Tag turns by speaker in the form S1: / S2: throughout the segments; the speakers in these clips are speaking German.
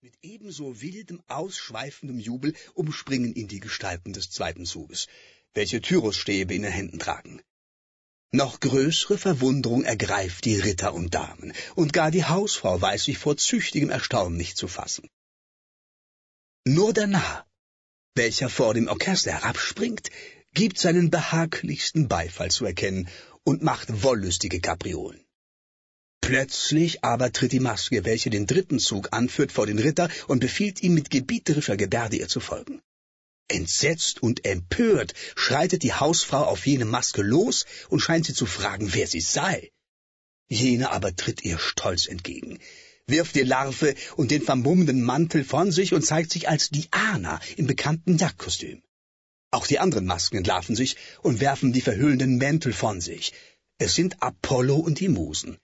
S1: Mit ebenso wildem, ausschweifendem Jubel umspringen ihn die Gestalten des zweiten Zuges, welche Tyrusstäbe in den Händen tragen. Noch größere Verwunderung ergreift die Ritter und Damen, und gar die Hausfrau weiß sich vor züchtigem Erstaunen nicht zu fassen. Nur der Narr, welcher vor dem Orchester herabspringt, gibt seinen behaglichsten Beifall zu erkennen und macht wollüstige Kapriolen. Plötzlich aber tritt die Maske, welche den dritten Zug anführt, vor den Ritter und befiehlt ihm mit gebieterischer Gebärde ihr zu folgen. Entsetzt und empört schreitet die Hausfrau auf jene Maske los und scheint sie zu fragen, wer sie sei. Jene aber tritt ihr stolz entgegen, wirft die Larve und den vermummenden Mantel von sich und zeigt sich als Diana im bekannten Jagdkostüm. Auch die anderen Masken entlarven sich und werfen die verhüllenden Mäntel von sich. Es sind Apollo und die Musen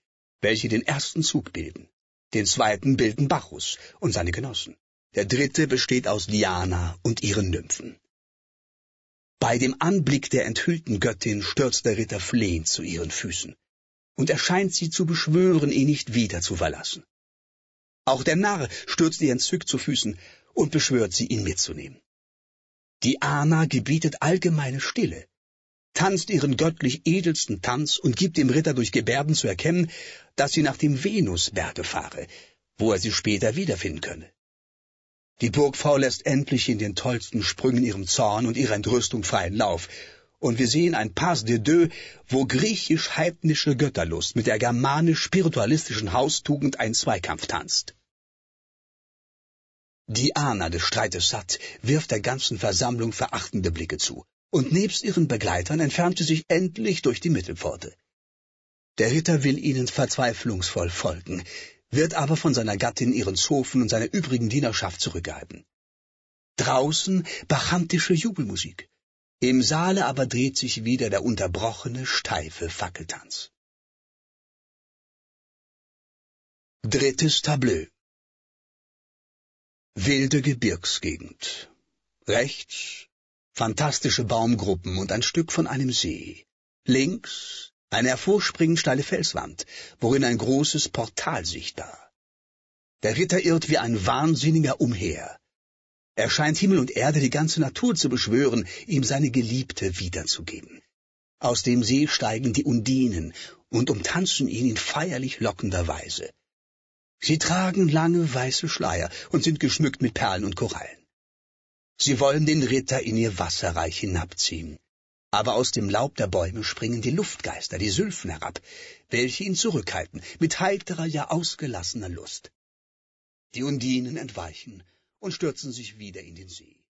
S1: welche den ersten Zug bilden. Den zweiten bilden Bacchus und seine Genossen. Der dritte besteht aus Diana und ihren Nymphen. Bei dem Anblick der enthüllten Göttin stürzt der Ritter flehend zu ihren Füßen und erscheint sie zu beschwören, ihn nicht wieder zu verlassen. Auch der Narr stürzt ihr entzückt zu Füßen und beschwört sie, ihn mitzunehmen. Diana gebietet allgemeine Stille, tanzt ihren göttlich edelsten Tanz und gibt dem Ritter durch Gebärden zu erkennen, dass sie nach dem Venusberge fahre, wo er sie später wiederfinden könne. Die Burgfrau lässt endlich in den tollsten Sprüngen ihrem Zorn und ihrer Entrüstung freien Lauf, und wir sehen ein Pas de deux, wo griechisch-heidnische Götterlust mit der germanisch-spiritualistischen Haustugend einen Zweikampf tanzt. Diana des Streites satt wirft der ganzen Versammlung verachtende Blicke zu und nebst ihren Begleitern entfernte sich endlich durch die Mittelpforte. Der Ritter will ihnen verzweiflungsvoll folgen, wird aber von seiner Gattin ihren Zofen und seiner übrigen Dienerschaft zurückgehalten. Draußen bachantische Jubelmusik, im Saale aber dreht sich wieder der unterbrochene, steife Fackeltanz. Drittes Tableau Wilde Gebirgsgegend. Rechts fantastische Baumgruppen und ein Stück von einem See. Links eine hervorspringend steile Felswand, worin ein großes Portal sichtbar. Der Ritter irrt wie ein Wahnsinniger umher. Er scheint Himmel und Erde, die ganze Natur zu beschwören, ihm seine Geliebte wiederzugeben. Aus dem See steigen die Undinen und umtanzen ihn in feierlich lockender Weise. Sie tragen lange weiße Schleier und sind geschmückt mit Perlen und Korallen. Sie wollen den Ritter in ihr Wasserreich hinabziehen. Aber aus dem Laub der Bäume springen die Luftgeister, die Sylphen herab, welche ihn zurückhalten, mit heiterer, ja ausgelassener Lust. Die Undinen entweichen und stürzen sich wieder in den See.